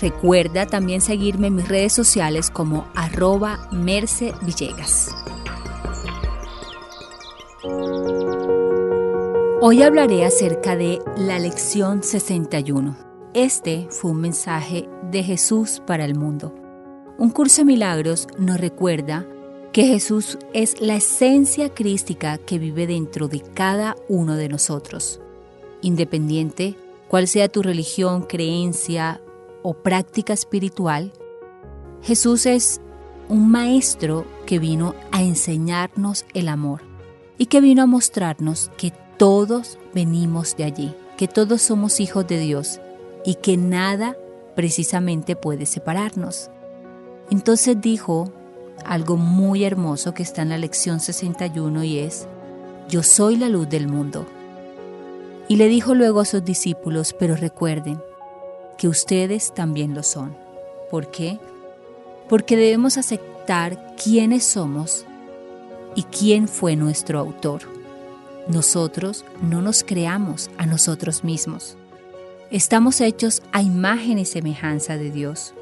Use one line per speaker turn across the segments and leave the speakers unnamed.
Recuerda también seguirme en mis redes sociales como arroba Merce Villegas. Hoy hablaré acerca de la lección 61. Este fue un mensaje de Jesús para el mundo. Un curso de milagros nos recuerda que Jesús es la esencia crística que vive dentro de cada uno de nosotros. Independiente cuál sea tu religión, creencia o práctica espiritual, Jesús es un maestro que vino a enseñarnos el amor y que vino a mostrarnos que todos venimos de allí, que todos somos hijos de Dios y que nada precisamente puede separarnos. Entonces dijo algo muy hermoso que está en la lección 61 y es, yo soy la luz del mundo. Y le dijo luego a sus discípulos, pero recuerden que ustedes también lo son. ¿Por qué? Porque debemos aceptar quiénes somos y quién fue nuestro autor. Nosotros no nos creamos a nosotros mismos. Estamos hechos a imagen y semejanza de Dios.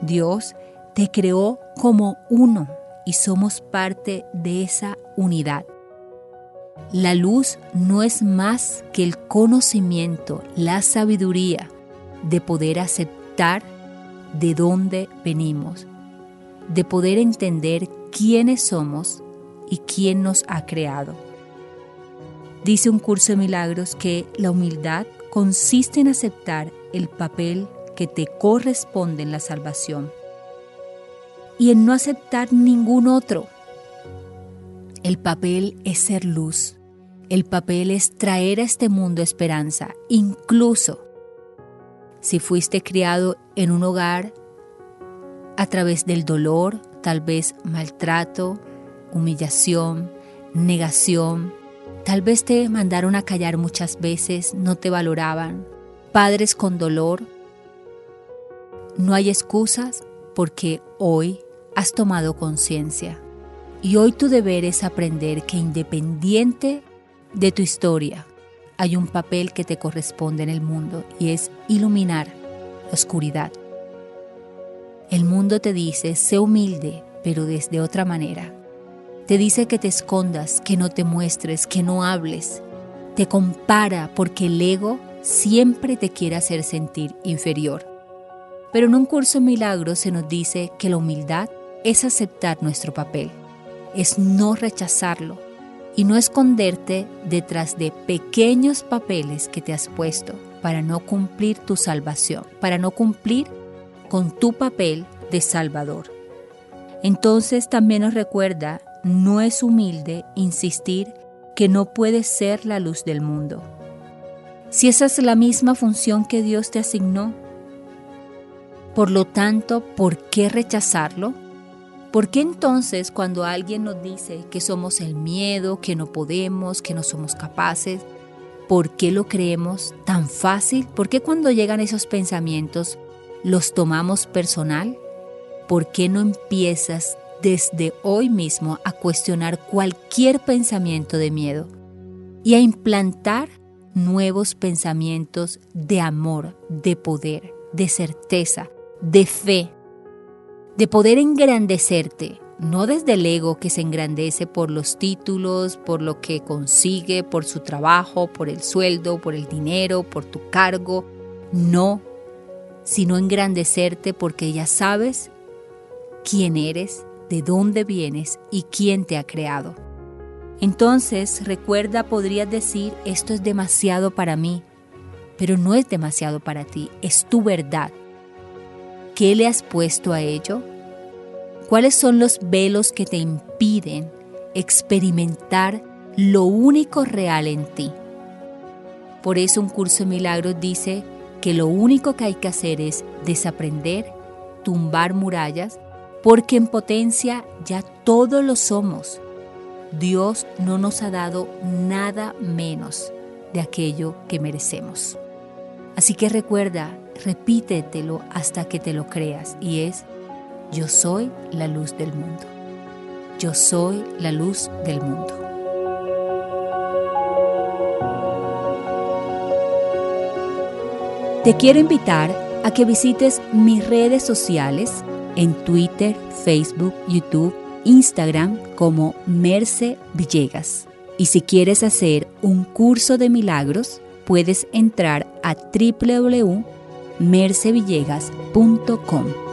Dios te creó como uno y somos parte de esa unidad. La luz no es más que el conocimiento, la sabiduría de poder aceptar de dónde venimos, de poder entender quiénes somos y quién nos ha creado. Dice un curso de milagros que la humildad consiste en aceptar el papel que te corresponde en la salvación y en no aceptar ningún otro. El papel es ser luz. El papel es traer a este mundo esperanza, incluso si fuiste criado en un hogar a través del dolor, tal vez maltrato, humillación, negación, tal vez te mandaron a callar muchas veces, no te valoraban, padres con dolor. No hay excusas porque hoy has tomado conciencia. Y hoy tu deber es aprender que independiente de tu historia, hay un papel que te corresponde en el mundo y es iluminar la oscuridad. El mundo te dice, sé humilde, pero desde otra manera. Te dice que te escondas, que no te muestres, que no hables. Te compara porque el ego siempre te quiere hacer sentir inferior. Pero en un curso de milagros se nos dice que la humildad es aceptar nuestro papel, es no rechazarlo y no esconderte detrás de pequeños papeles que te has puesto para no cumplir tu salvación, para no cumplir con tu papel de Salvador. Entonces también nos recuerda, no es humilde insistir que no puedes ser la luz del mundo. Si esa es la misma función que Dios te asignó, por lo tanto, ¿por qué rechazarlo? ¿Por qué entonces cuando alguien nos dice que somos el miedo, que no podemos, que no somos capaces, ¿por qué lo creemos tan fácil? ¿Por qué cuando llegan esos pensamientos los tomamos personal? ¿por qué no empiezas desde hoy mismo a cuestionar cualquier pensamiento de miedo y a implantar nuevos pensamientos de amor, de poder, de certeza, de fe, de poder engrandecerte, no desde el ego que se engrandece por los títulos, por lo que consigue, por su trabajo, por el sueldo, por el dinero, por tu cargo, no, sino engrandecerte porque ya sabes quién eres, de dónde vienes y quién te ha creado. Entonces, recuerda, podrías decir, esto es demasiado para mí, pero no es demasiado para ti, es tu verdad. ¿Qué le has puesto a ello? ¿Cuáles son los velos que te impiden experimentar lo único real en ti? Por eso un curso de milagros dice que lo único que hay que hacer es desaprender, tumbar murallas, porque en potencia ya todos lo somos. Dios no nos ha dado nada menos de aquello que merecemos. Así que recuerda, repítetelo hasta que te lo creas y es, yo soy la luz del mundo. Yo soy la luz del mundo. Te quiero invitar a que visites mis redes sociales en Twitter, Facebook, YouTube, Instagram como Merce Villegas. Y si quieres hacer un curso de milagros, puedes entrar a www.mercevillegas.com.